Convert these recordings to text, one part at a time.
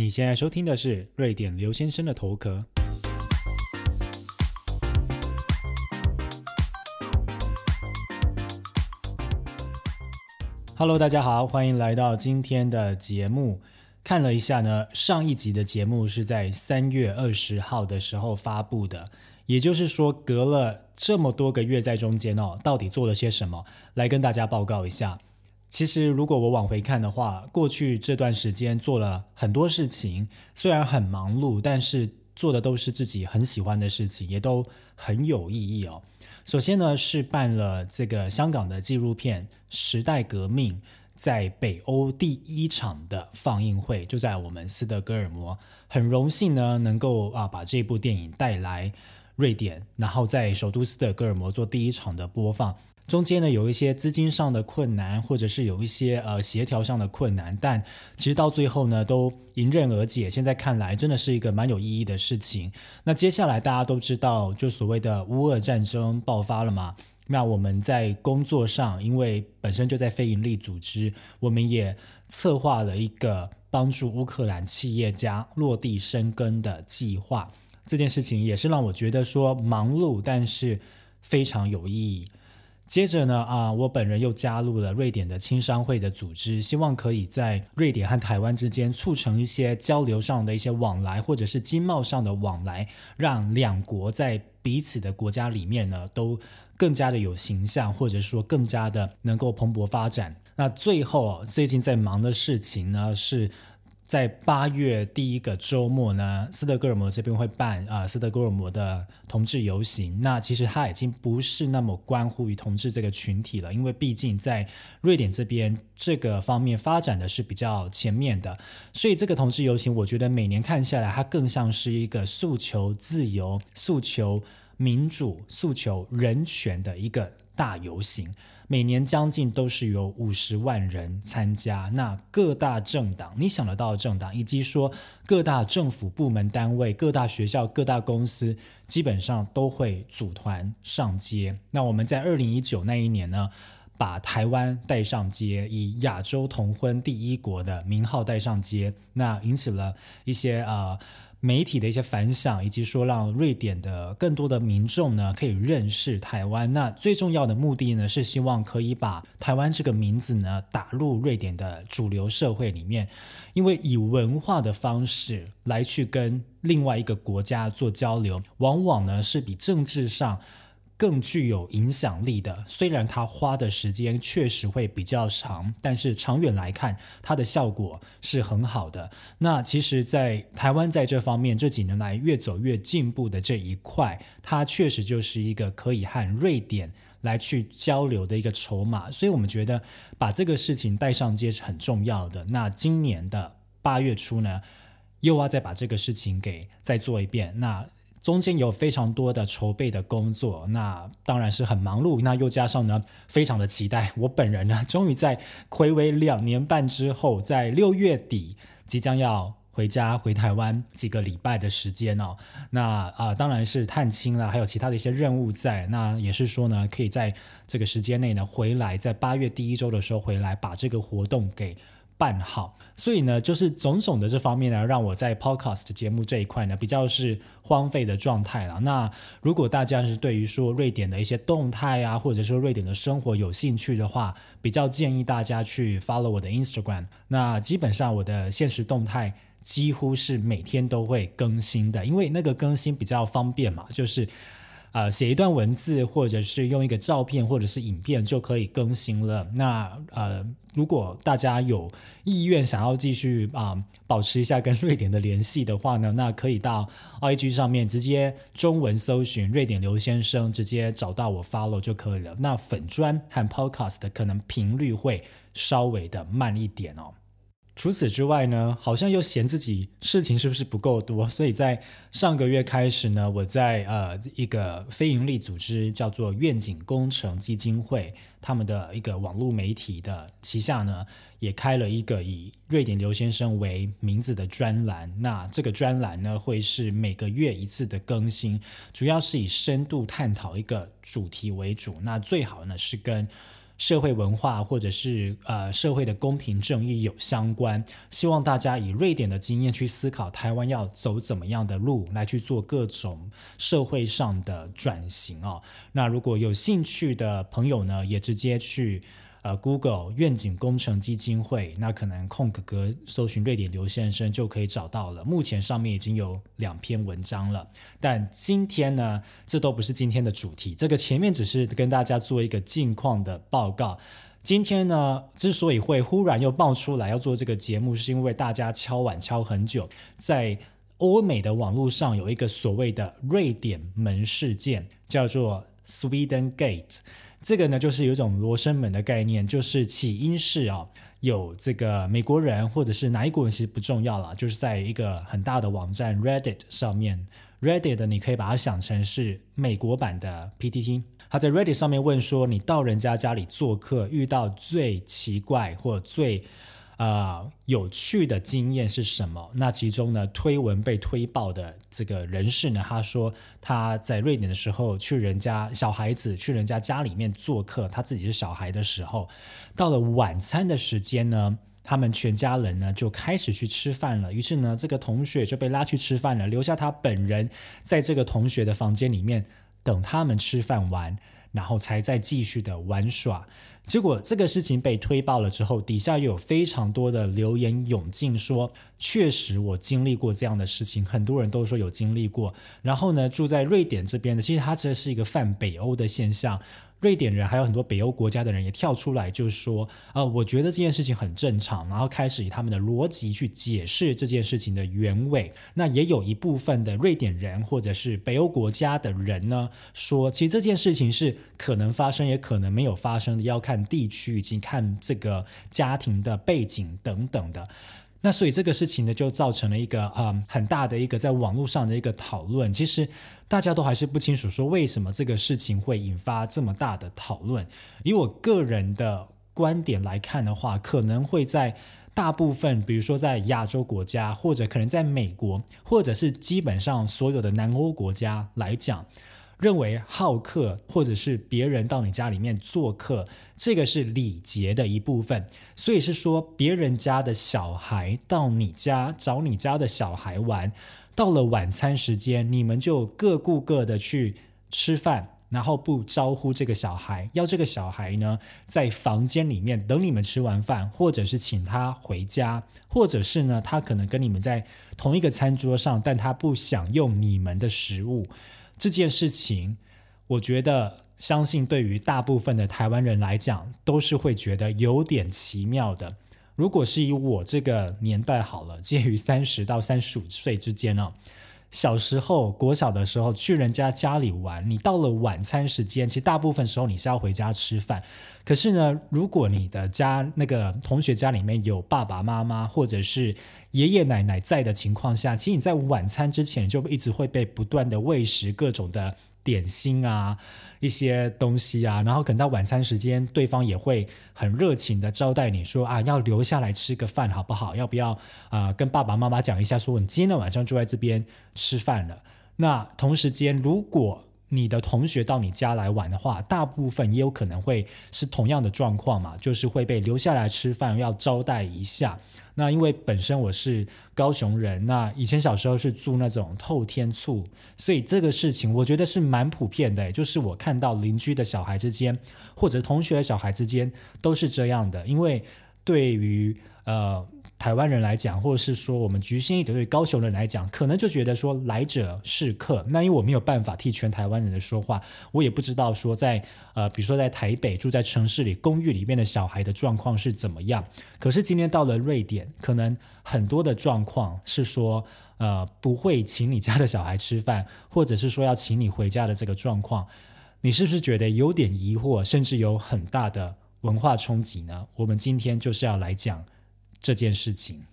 你现在收听的是瑞典刘先生的头壳。Hello，大家好，欢迎来到今天的节目。看了一下呢，上一集的节目是在三月二十号的时候发布的，也就是说隔了这么多个月在中间哦，到底做了些什么？来跟大家报告一下。其实如果我往回看的话，过去这段时间做了很多事情，虽然很忙碌，但是做的都是自己很喜欢的事情，也都很有意义哦。首先呢，是办了这个香港的纪录片《时代革命》在北欧第一场的放映会，就在我们斯德哥尔摩。很荣幸呢，能够啊把这部电影带来瑞典，然后在首都斯德哥尔摩做第一场的播放。中间呢有一些资金上的困难，或者是有一些呃协调上的困难，但其实到最后呢都迎刃而解。现在看来真的是一个蛮有意义的事情。那接下来大家都知道，就所谓的乌俄战争爆发了嘛？那我们在工作上，因为本身就在非营利组织，我们也策划了一个帮助乌克兰企业家落地生根的计划。这件事情也是让我觉得说忙碌，但是非常有意义。接着呢，啊，我本人又加入了瑞典的青商会的组织，希望可以在瑞典和台湾之间促成一些交流上的一些往来，或者是经贸上的往来，让两国在彼此的国家里面呢，都更加的有形象，或者说更加的能够蓬勃发展。那最后最近在忙的事情呢是。在八月第一个周末呢，斯德哥尔摩这边会办啊斯德哥尔摩的同志游行。那其实它已经不是那么关乎于同志这个群体了，因为毕竟在瑞典这边这个方面发展的是比较前面的。所以这个同志游行，我觉得每年看下来，它更像是一个诉求自由、诉求民主、诉求人权的一个大游行。每年将近都是有五十万人参加，那各大政党，你想得到的政党，以及说各大政府部门单位、各大学校、各大公司，基本上都会组团上街。那我们在二零一九那一年呢，把台湾带上街，以亚洲同婚第一国的名号带上街，那引起了一些啊。媒体的一些反响，以及说让瑞典的更多的民众呢可以认识台湾。那最重要的目的呢是希望可以把台湾这个名字呢打入瑞典的主流社会里面，因为以文化的方式来去跟另外一个国家做交流，往往呢是比政治上。更具有影响力的，虽然它花的时间确实会比较长，但是长远来看，它的效果是很好的。那其实，在台湾在这方面这几年来越走越进步的这一块，它确实就是一个可以和瑞典来去交流的一个筹码。所以我们觉得把这个事情带上街是很重要的。那今年的八月初呢，又要再把这个事情给再做一遍。那中间有非常多的筹备的工作，那当然是很忙碌。那又加上呢，非常的期待。我本人呢，终于在暌违两年半之后，在六月底即将要回家回台湾几个礼拜的时间哦。那啊，当然是探亲啦，还有其他的一些任务在。那也是说呢，可以在这个时间内呢回来，在八月第一周的时候回来，把这个活动给。办好，所以呢，就是种种的这方面呢，让我在 podcast 节目这一块呢，比较是荒废的状态了。那如果大家是对于说瑞典的一些动态啊，或者说瑞典的生活有兴趣的话，比较建议大家去 follow 我的 Instagram。那基本上我的现实动态几乎是每天都会更新的，因为那个更新比较方便嘛，就是。呃，写一段文字，或者是用一个照片，或者是影片就可以更新了。那呃，如果大家有意愿想要继续啊，保持一下跟瑞典的联系的话呢，那可以到 IG 上面直接中文搜寻瑞典刘先生，直接找到我 follow 就可以了。那粉砖和 Podcast 可能频率会稍微的慢一点哦。除此之外呢，好像又嫌自己事情是不是不够多，所以在上个月开始呢，我在呃一个非营利组织叫做愿景工程基金会，他们的一个网络媒体的旗下呢，也开了一个以瑞典刘先生为名字的专栏。那这个专栏呢，会是每个月一次的更新，主要是以深度探讨一个主题为主。那最好呢是跟社会文化或者是呃社会的公平正义有相关。希望大家以瑞典的经验去思考台湾要走怎么样的路来去做各种社会上的转型哦。那如果有兴趣的朋友呢，也直接去。呃，Google 愿景工程基金会，那可能空格格搜寻瑞典刘先生就可以找到了。目前上面已经有两篇文章了，但今天呢，这都不是今天的主题。这个前面只是跟大家做一个近况的报告。今天呢，之所以会忽然又爆出来要做这个节目，是因为大家敲碗敲很久，在欧美的网络上有一个所谓的瑞典门事件，叫做 Sweden Gate。这个呢，就是有一种罗生门的概念，就是起因是啊，有这个美国人或者是哪一国人其实不重要了，就是在一个很大的网站 Reddit 上面，Reddit 你可以把它想成是美国版的 PTT，他在 Reddit 上面问说，你到人家家里做客，遇到最奇怪或最。啊，有趣的经验是什么？那其中呢，推文被推爆的这个人士呢，他说他在瑞典的时候去人家小孩子去人家家里面做客，他自己是小孩的时候，到了晚餐的时间呢，他们全家人呢就开始去吃饭了。于是呢，这个同学就被拉去吃饭了，留下他本人在这个同学的房间里面等他们吃饭完，然后才再继续的玩耍。结果这个事情被推爆了之后，底下又有非常多的留言涌进，说确实我经历过这样的事情，很多人都说有经历过。然后呢，住在瑞典这边的，其实它这是一个泛北欧的现象。瑞典人还有很多北欧国家的人也跳出来，就说，呃，我觉得这件事情很正常，然后开始以他们的逻辑去解释这件事情的原委。那也有一部分的瑞典人或者是北欧国家的人呢，说其实这件事情是可能发生，也可能没有发生的，要看地区以及看这个家庭的背景等等的。那所以这个事情呢，就造成了一个嗯很大的一个在网络上的一个讨论。其实大家都还是不清楚说为什么这个事情会引发这么大的讨论。以我个人的观点来看的话，可能会在大部分，比如说在亚洲国家，或者可能在美国，或者是基本上所有的南欧国家来讲。认为好客或者是别人到你家里面做客，这个是礼节的一部分。所以是说，别人家的小孩到你家找你家的小孩玩，到了晚餐时间，你们就各顾各的去吃饭，然后不招呼这个小孩，要这个小孩呢在房间里面等你们吃完饭，或者是请他回家，或者是呢他可能跟你们在同一个餐桌上，但他不享用你们的食物。这件事情，我觉得相信对于大部分的台湾人来讲，都是会觉得有点奇妙的。如果是以我这个年代好了，介于三十到三十五岁之间呢。小时候，国小的时候去人家家里玩，你到了晚餐时间，其实大部分时候你是要回家吃饭。可是呢，如果你的家那个同学家里面有爸爸妈妈或者是爷爷奶奶在的情况下，其实你在晚餐之前就一直会被不断的喂食各种的。点心啊，一些东西啊，然后等到晚餐时间，对方也会很热情的招待你说啊，要留下来吃个饭好不好？要不要啊？跟爸爸妈妈讲一下，说你今天晚上住在这边吃饭了。那同时间，如果你的同学到你家来玩的话，大部分也有可能会是同样的状况嘛，就是会被留下来吃饭，要招待一下。那因为本身我是高雄人，那以前小时候是住那种透天厝，所以这个事情我觉得是蛮普遍的，就是我看到邻居的小孩之间，或者同学的小孩之间都是这样的，因为对于呃。台湾人来讲，或者是说我们局限一点对高雄人来讲，可能就觉得说来者是客。那因为我没有办法替全台湾人的说话，我也不知道说在呃，比如说在台北住在城市里公寓里面的小孩的状况是怎么样。可是今天到了瑞典，可能很多的状况是说呃不会请你家的小孩吃饭，或者是说要请你回家的这个状况，你是不是觉得有点疑惑，甚至有很大的文化冲击呢？我们今天就是要来讲。这件事情，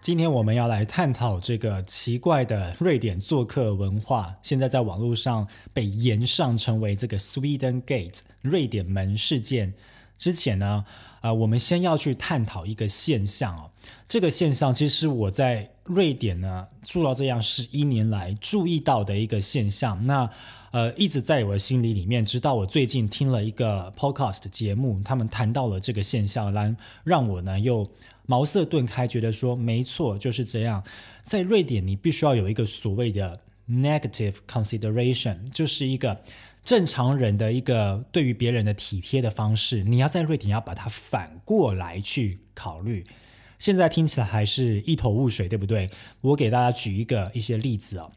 今天我们要来探讨这个奇怪的瑞典做客文化，现在在网络上被延上成为这个 Sweden Gate 瑞典门事件。之前呢，呃，我们先要去探讨一个现象哦。这个现象其实我在瑞典呢住到这样十一年来注意到的一个现象。那呃，一直在我的心里里面，直到我最近听了一个 podcast 节目，他们谈到了这个现象，然让我呢又茅塞顿开，觉得说没错，就是这样。在瑞典，你必须要有一个所谓的 negative consideration，就是一个。正常人的一个对于别人的体贴的方式，你要在瑞典要把它反过来去考虑。现在听起来还是一头雾水，对不对？我给大家举一个一些例子哦，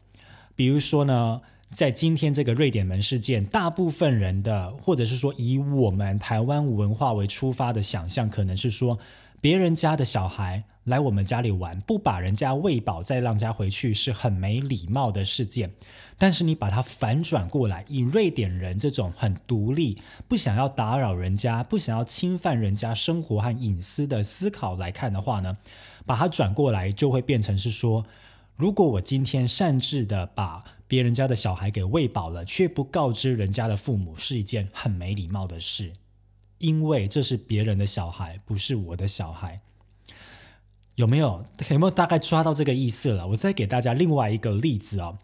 比如说呢，在今天这个瑞典门事件，大部分人的或者是说以我们台湾文化为出发的想象，可能是说别人家的小孩。来我们家里玩，不把人家喂饱再让家回去是很没礼貌的事件。但是你把它反转过来，以瑞典人这种很独立、不想要打扰人家、不想要侵犯人家生活和隐私的思考来看的话呢，把它转过来就会变成是说：如果我今天擅自的把别人家的小孩给喂饱了，却不告知人家的父母，是一件很没礼貌的事，因为这是别人的小孩，不是我的小孩。有没有有没有大概抓到这个意思了？我再给大家另外一个例子哦，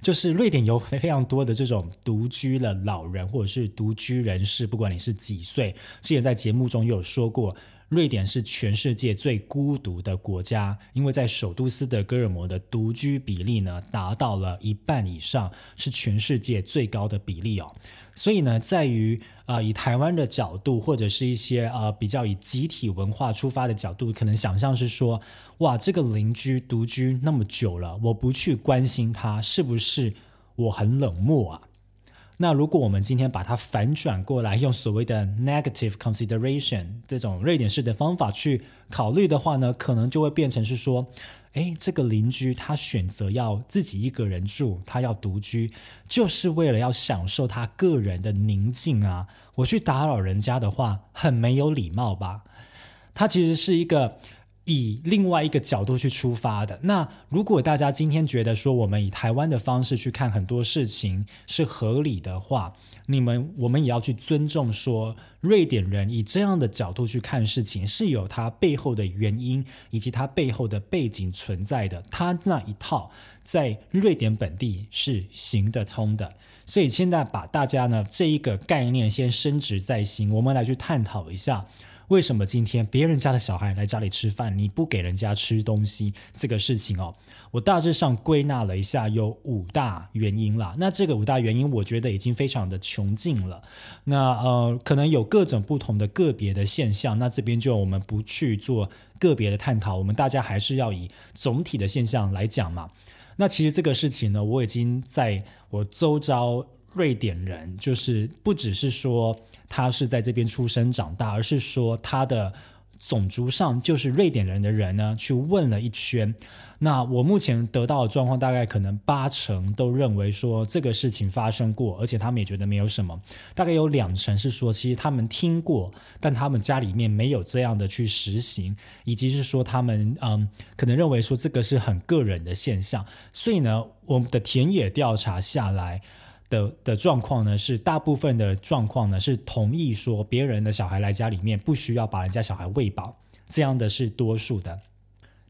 就是瑞典有非常多的这种独居的老人或者是独居人士，不管你是几岁，之前在节目中有说过。瑞典是全世界最孤独的国家，因为在首都斯德哥尔摩的独居比例呢达到了一半以上，是全世界最高的比例哦。所以呢，在于啊以台湾的角度，或者是一些呃比较以集体文化出发的角度，可能想象是说，哇，这个邻居独居那么久了，我不去关心他，是不是我很冷漠啊？那如果我们今天把它反转过来，用所谓的 negative consideration 这种瑞典式的方法去考虑的话呢，可能就会变成是说，诶，这个邻居他选择要自己一个人住，他要独居，就是为了要享受他个人的宁静啊。我去打扰人家的话，很没有礼貌吧？他其实是一个。以另外一个角度去出发的。那如果大家今天觉得说我们以台湾的方式去看很多事情是合理的话，你们我们也要去尊重说瑞典人以这样的角度去看事情是有它背后的原因以及它背后的背景存在的。他那一套在瑞典本地是行得通的。所以现在把大家呢这一个概念先升值在心，我们来去探讨一下。为什么今天别人家的小孩来家里吃饭，你不给人家吃东西这个事情哦？我大致上归纳了一下，有五大原因啦。那这个五大原因，我觉得已经非常的穷尽了。那呃，可能有各种不同的个别的现象。那这边就我们不去做个别的探讨，我们大家还是要以总体的现象来讲嘛。那其实这个事情呢，我已经在我周遭。瑞典人就是不只是说他是在这边出生长大，而是说他的种族上就是瑞典人的人呢，去问了一圈。那我目前得到的状况，大概可能八成都认为说这个事情发生过，而且他们也觉得没有什么。大概有两成是说，其实他们听过，但他们家里面没有这样的去实行，以及是说他们嗯，可能认为说这个是很个人的现象。所以呢，我们的田野调查下来。的的状况呢，是大部分的状况呢是同意说别人的小孩来家里面不需要把人家小孩喂饱，这样的是多数的。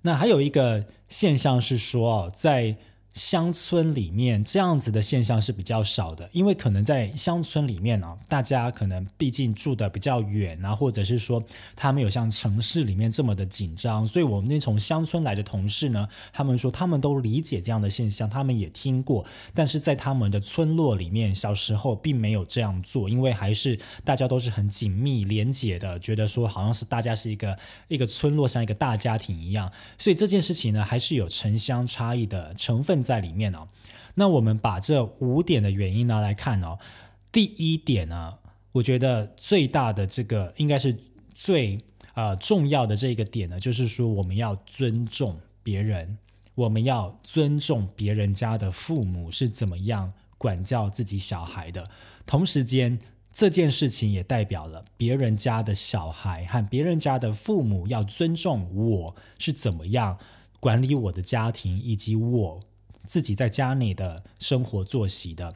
那还有一个现象是说，在。乡村里面这样子的现象是比较少的，因为可能在乡村里面呢，大家可能毕竟住的比较远啊，或者是说他没有像城市里面这么的紧张，所以我们那从乡村来的同事呢，他们说他们都理解这样的现象，他们也听过，但是在他们的村落里面，小时候并没有这样做，因为还是大家都是很紧密连结的，觉得说好像是大家是一个一个村落像一个大家庭一样，所以这件事情呢，还是有城乡差异的成分。在里面哦，那我们把这五点的原因拿来看哦。第一点呢，我觉得最大的这个应该是最呃重要的这个点呢，就是说我们要尊重别人，我们要尊重别人家的父母是怎么样管教自己小孩的。同时间，这件事情也代表了别人家的小孩和别人家的父母要尊重我是怎么样管理我的家庭以及我。自己在家里的生活作息的，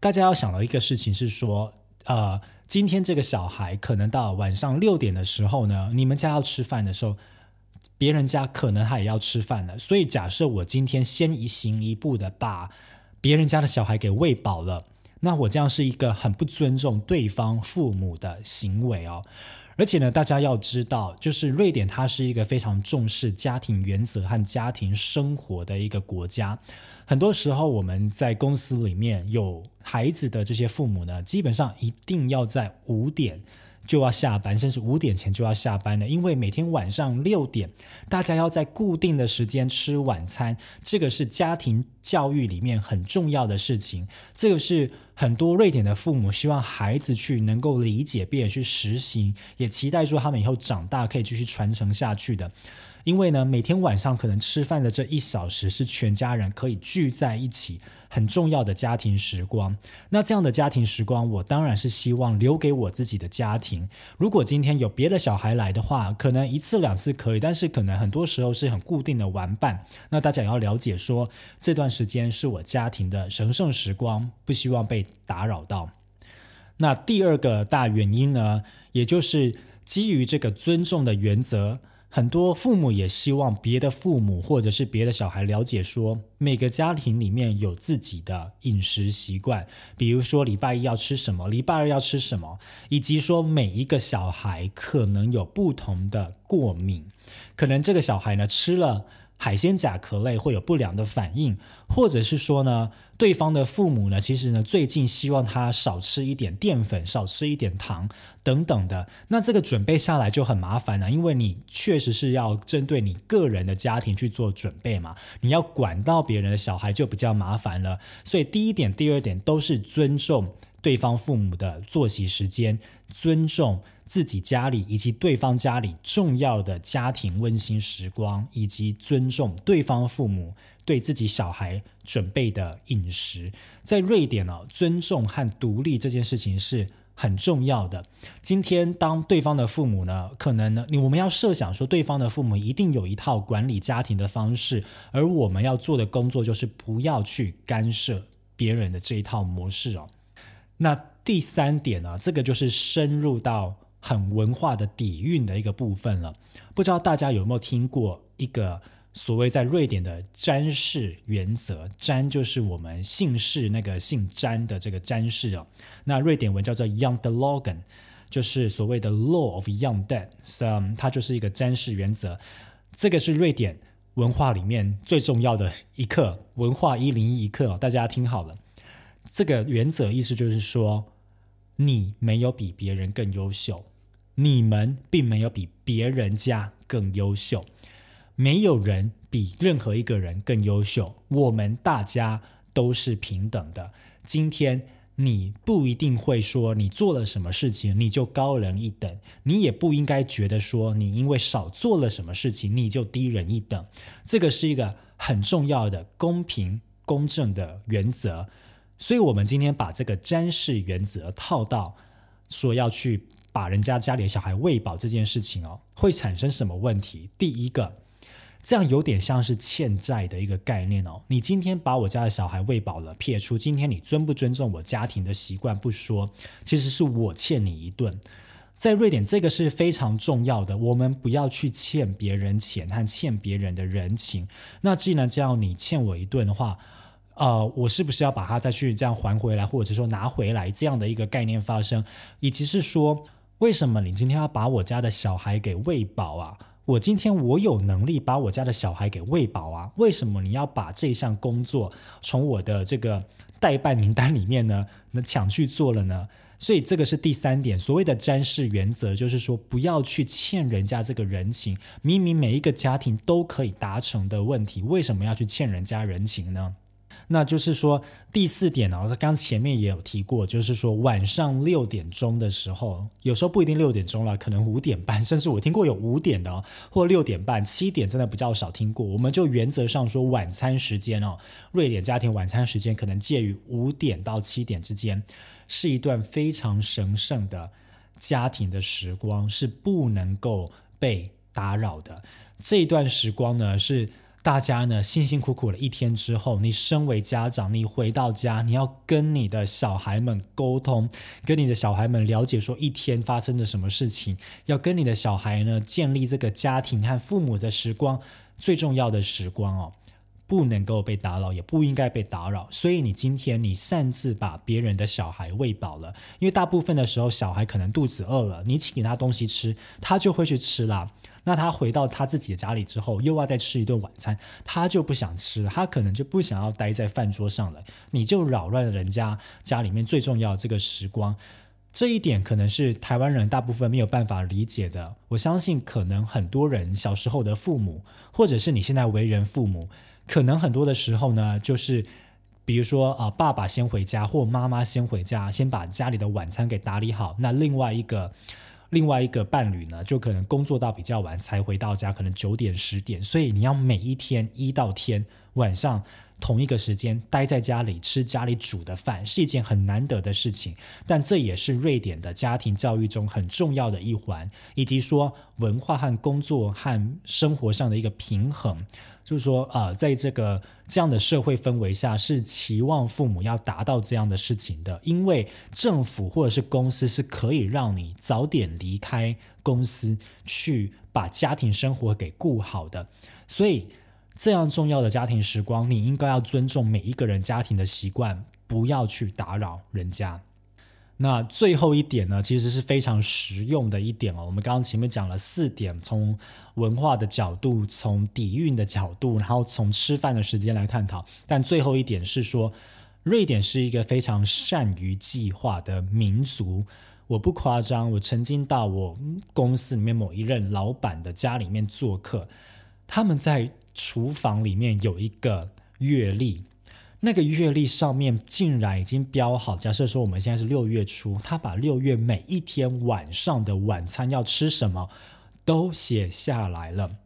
大家要想到一个事情是说，呃，今天这个小孩可能到晚上六点的时候呢，你们家要吃饭的时候，别人家可能他也要吃饭了。所以假设我今天先一行一步的把别人家的小孩给喂饱了，那我这样是一个很不尊重对方父母的行为哦。而且呢，大家要知道，就是瑞典它是一个非常重视家庭原则和家庭生活的一个国家。很多时候，我们在公司里面有孩子的这些父母呢，基本上一定要在五点。就要下班，甚至五点前就要下班了，因为每天晚上六点，大家要在固定的时间吃晚餐，这个是家庭教育里面很重要的事情。这个是很多瑞典的父母希望孩子去能够理解，并且去实行，也期待说他们以后长大可以继续传承下去的。因为呢，每天晚上可能吃饭的这一小时是全家人可以聚在一起很重要的家庭时光。那这样的家庭时光，我当然是希望留给我自己的家庭。如果今天有别的小孩来的话，可能一次两次可以，但是可能很多时候是很固定的玩伴。那大家也要了解说，这段时间是我家庭的神圣时光，不希望被打扰到。那第二个大原因呢，也就是基于这个尊重的原则。很多父母也希望别的父母或者是别的小孩了解，说每个家庭里面有自己的饮食习惯，比如说礼拜一要吃什么，礼拜二要吃什么，以及说每一个小孩可能有不同的过敏，可能这个小孩呢吃了。海鲜甲壳类会有不良的反应，或者是说呢，对方的父母呢，其实呢最近希望他少吃一点淀粉，少吃一点糖等等的。那这个准备下来就很麻烦了，因为你确实是要针对你个人的家庭去做准备嘛，你要管到别人的小孩就比较麻烦了。所以第一点、第二点都是尊重对方父母的作息时间，尊重。自己家里以及对方家里重要的家庭温馨时光，以及尊重对方父母对自己小孩准备的饮食，在瑞典呢，尊重和独立这件事情是很重要的。今天当对方的父母呢，可能呢，你我们要设想说，对方的父母一定有一套管理家庭的方式，而我们要做的工作就是不要去干涉别人的这一套模式哦。那第三点呢，这个就是深入到。很文化的底蕴的一个部分了，不知道大家有没有听过一个所谓在瑞典的詹氏原则？詹就是我们姓氏那个姓詹的这个詹氏哦。那瑞典文叫做 Young de Logan，就是所谓的 Law of Young Dad，嗯，它就是一个詹氏原则。这个是瑞典文化里面最重要的一课，文化一零一课哦。大家听好了，这个原则意思就是说，你没有比别人更优秀。你们并没有比别人家更优秀，没有人比任何一个人更优秀。我们大家都是平等的。今天你不一定会说你做了什么事情你就高人一等，你也不应该觉得说你因为少做了什么事情你就低人一等。这个是一个很重要的公平公正的原则。所以，我们今天把这个詹氏原则套到说要去。把人家家里的小孩喂饱这件事情哦，会产生什么问题？第一个，这样有点像是欠债的一个概念哦。你今天把我家的小孩喂饱了，撇出今天你尊不尊重我家庭的习惯不说，其实是我欠你一顿。在瑞典，这个是非常重要的，我们不要去欠别人钱和欠别人的人情。那既然这样，你欠我一顿的话，呃，我是不是要把它再去这样还回来，或者说拿回来这样的一个概念发生，以及是说。为什么你今天要把我家的小孩给喂饱啊？我今天我有能力把我家的小孩给喂饱啊？为什么你要把这项工作从我的这个代办名单里面呢，那抢去做了呢？所以这个是第三点，所谓的詹氏原则，就是说不要去欠人家这个人情。明明每一个家庭都可以达成的问题，为什么要去欠人家人情呢？那就是说第四点呢，刚前面也有提过，就是说晚上六点钟的时候，有时候不一定六点钟了，可能五点半，甚至我听过有五点的，或六点半、七点，真的比较少听过。我们就原则上说，晚餐时间哦，瑞典家庭晚餐时间可能介于五点到七点之间，是一段非常神圣的家庭的时光，是不能够被打扰的。这一段时光呢，是。大家呢辛辛苦苦了一天之后，你身为家长，你回到家，你要跟你的小孩们沟通，跟你的小孩们了解说一天发生了什么事情，要跟你的小孩呢建立这个家庭和父母的时光，最重要的时光哦。不能够被打扰，也不应该被打扰。所以你今天你擅自把别人的小孩喂饱了，因为大部分的时候小孩可能肚子饿了，你请他东西吃，他就会去吃啦。那他回到他自己的家里之后，又要再吃一顿晚餐，他就不想吃，他可能就不想要待在饭桌上了。你就扰乱了人家家里面最重要的这个时光。这一点可能是台湾人大部分没有办法理解的。我相信，可能很多人小时候的父母，或者是你现在为人父母。可能很多的时候呢，就是比如说啊，爸爸先回家，或妈妈先回家，先把家里的晚餐给打理好。那另外一个另外一个伴侣呢，就可能工作到比较晚才回到家，可能九点十点。所以你要每一天一到天晚上同一个时间待在家里吃家里煮的饭，是一件很难得的事情。但这也是瑞典的家庭教育中很重要的一环，以及说文化和工作和生活上的一个平衡。就是说，啊，在这个这样的社会氛围下，是期望父母要达到这样的事情的，因为政府或者是公司是可以让你早点离开公司，去把家庭生活给顾好的。所以，这样重要的家庭时光，你应该要尊重每一个人家庭的习惯，不要去打扰人家。那最后一点呢，其实是非常实用的一点哦。我们刚刚前面讲了四点，从文化的角度，从底蕴的角度，然后从吃饭的时间来探讨。但最后一点是说，瑞典是一个非常善于计划的民族。我不夸张，我曾经到我公司里面某一任老板的家里面做客，他们在厨房里面有一个月历。那个月历上面竟然已经标好，假设说我们现在是六月初，他把六月每一天晚上的晚餐要吃什么都写下来了。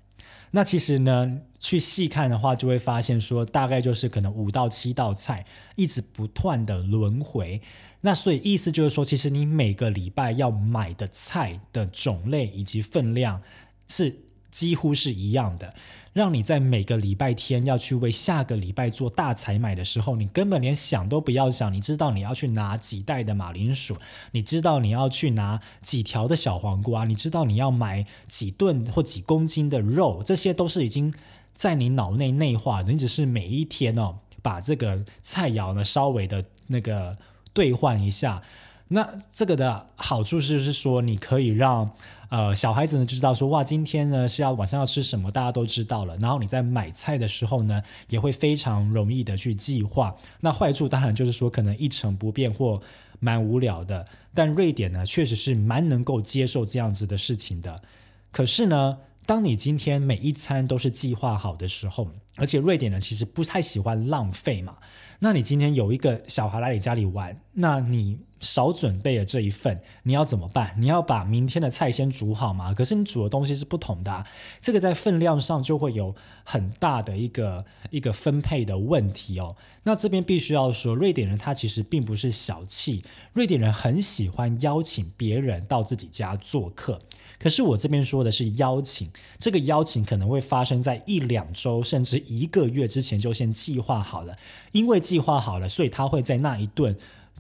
那其实呢，去细看的话，就会发现说，大概就是可能五到七道菜，一直不断的轮回。那所以意思就是说，其实你每个礼拜要买的菜的种类以及分量是几乎是一样的。让你在每个礼拜天要去为下个礼拜做大采买的时候，你根本连想都不要想。你知道你要去拿几袋的马铃薯，你知道你要去拿几条的小黄瓜，你知道你要买几吨或几公斤的肉，这些都是已经在你脑内内化的。你只是每一天哦，把这个菜肴呢稍微的那个兑换一下。那这个的好处是是说，你可以让。呃，小孩子呢就知道说哇，今天呢是要晚上要吃什么，大家都知道了。然后你在买菜的时候呢，也会非常容易的去计划。那坏处当然就是说可能一成不变或蛮无聊的。但瑞典呢确实是蛮能够接受这样子的事情的。可是呢，当你今天每一餐都是计划好的时候，而且瑞典呢其实不太喜欢浪费嘛。那你今天有一个小孩来你家里玩，那你。少准备了这一份，你要怎么办？你要把明天的菜先煮好吗？可是你煮的东西是不同的，这个在分量上就会有很大的一个一个分配的问题哦。那这边必须要说，瑞典人他其实并不是小气，瑞典人很喜欢邀请别人到自己家做客。可是我这边说的是邀请，这个邀请可能会发生在一两周甚至一个月之前就先计划好了，因为计划好了，所以他会在那一顿。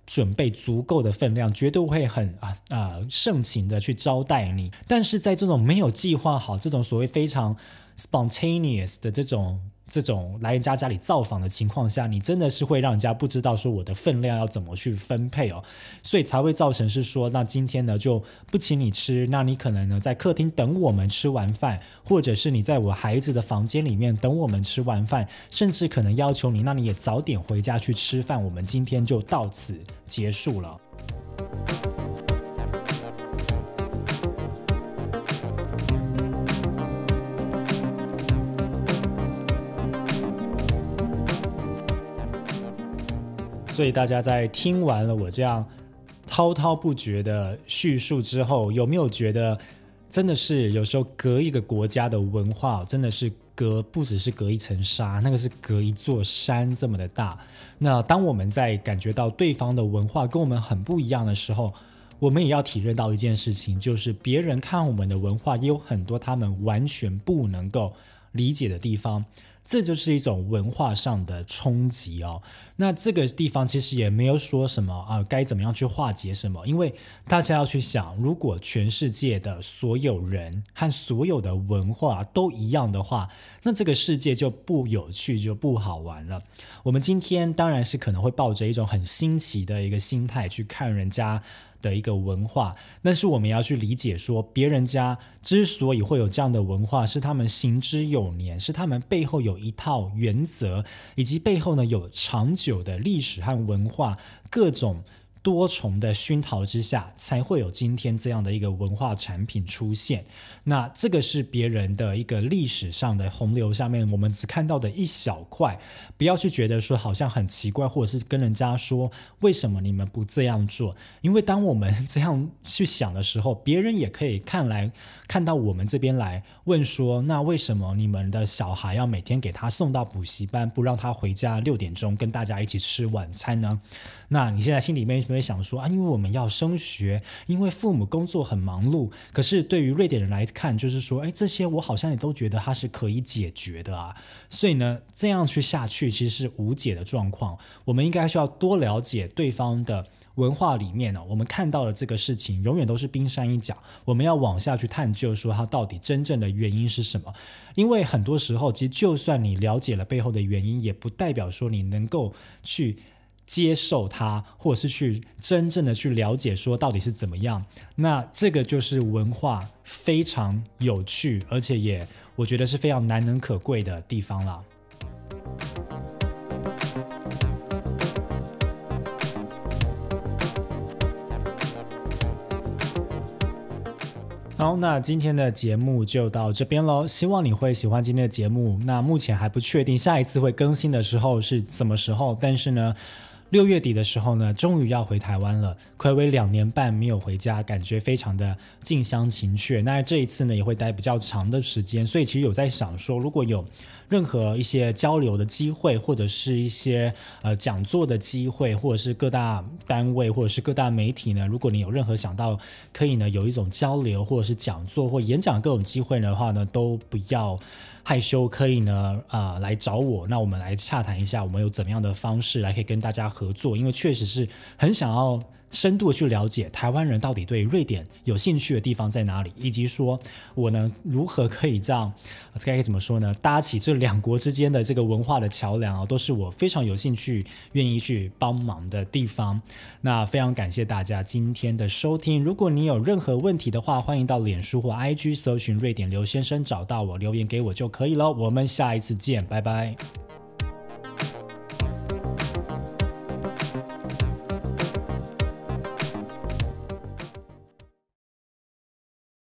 准备足够的分量，绝对会很啊啊盛情的去招待你。但是在这种没有计划好、这种所谓非常 spontaneous 的这种。这种来人家家里造访的情况下，你真的是会让人家不知道说我的分量要怎么去分配哦，所以才会造成是说，那今天呢就不请你吃，那你可能呢在客厅等我们吃完饭，或者是你在我孩子的房间里面等我们吃完饭，甚至可能要求你，那你也早点回家去吃饭，我们今天就到此结束了。所以大家在听完了我这样滔滔不绝的叙述之后，有没有觉得真的是有时候隔一个国家的文化，真的是隔不只是隔一层纱，那个是隔一座山这么的大。那当我们在感觉到对方的文化跟我们很不一样的时候，我们也要体认到一件事情，就是别人看我们的文化也有很多他们完全不能够理解的地方。这就是一种文化上的冲击哦。那这个地方其实也没有说什么啊，该怎么样去化解什么，因为大家要去想，如果全世界的所有人和所有的文化都一样的话，那这个世界就不有趣，就不好玩了。我们今天当然是可能会抱着一种很新奇的一个心态去看人家。的一个文化，但是我们要去理解说，别人家之所以会有这样的文化，是他们行之有年，是他们背后有一套原则，以及背后呢有长久的历史和文化，各种。多重的熏陶之下，才会有今天这样的一个文化产品出现。那这个是别人的一个历史上的洪流下面，我们只看到的一小块。不要去觉得说好像很奇怪，或者是跟人家说为什么你们不这样做？因为当我们这样去想的时候，别人也可以看来看到我们这边来问说：那为什么你们的小孩要每天给他送到补习班，不让他回家六点钟跟大家一起吃晚餐呢？那你现在心里面会不会想说啊？因为我们要升学，因为父母工作很忙碌。可是对于瑞典人来看，就是说，哎，这些我好像也都觉得它是可以解决的啊。所以呢，这样去下去其实是无解的状况。我们应该需要多了解对方的文化里面呢，我们看到的这个事情永远都是冰山一角。我们要往下去探究，说它到底真正的原因是什么？因为很多时候，其实就算你了解了背后的原因，也不代表说你能够去。接受它，或者是去真正的去了解，说到底是怎么样。那这个就是文化非常有趣，而且也我觉得是非常难能可贵的地方了。好，那今天的节目就到这边喽。希望你会喜欢今天的节目。那目前还不确定下一次会更新的时候是什么时候，但是呢。六月底的时候呢，终于要回台湾了，暌违两年半没有回家，感觉非常的近乡情怯。那这一次呢，也会待比较长的时间，所以其实有在想说，如果有任何一些交流的机会，或者是一些呃讲座的机会，或者是各大单位或者是各大媒体呢，如果你有任何想到可以呢有一种交流，或者是讲座或演讲各种机会的话呢，都不要。害羞可以呢啊来找我，那我们来洽谈一下，我们有怎么样的方式来可以跟大家合作？因为确实是很想要。深度去了解台湾人到底对瑞典有兴趣的地方在哪里，以及说我呢如何可以这样该怎么说呢？搭起这两国之间的这个文化的桥梁啊，都是我非常有兴趣、愿意去帮忙的地方。那非常感谢大家今天的收听。如果你有任何问题的话，欢迎到脸书或 IG 搜寻瑞典刘先生，找到我留言给我就可以了。我们下一次见，拜拜。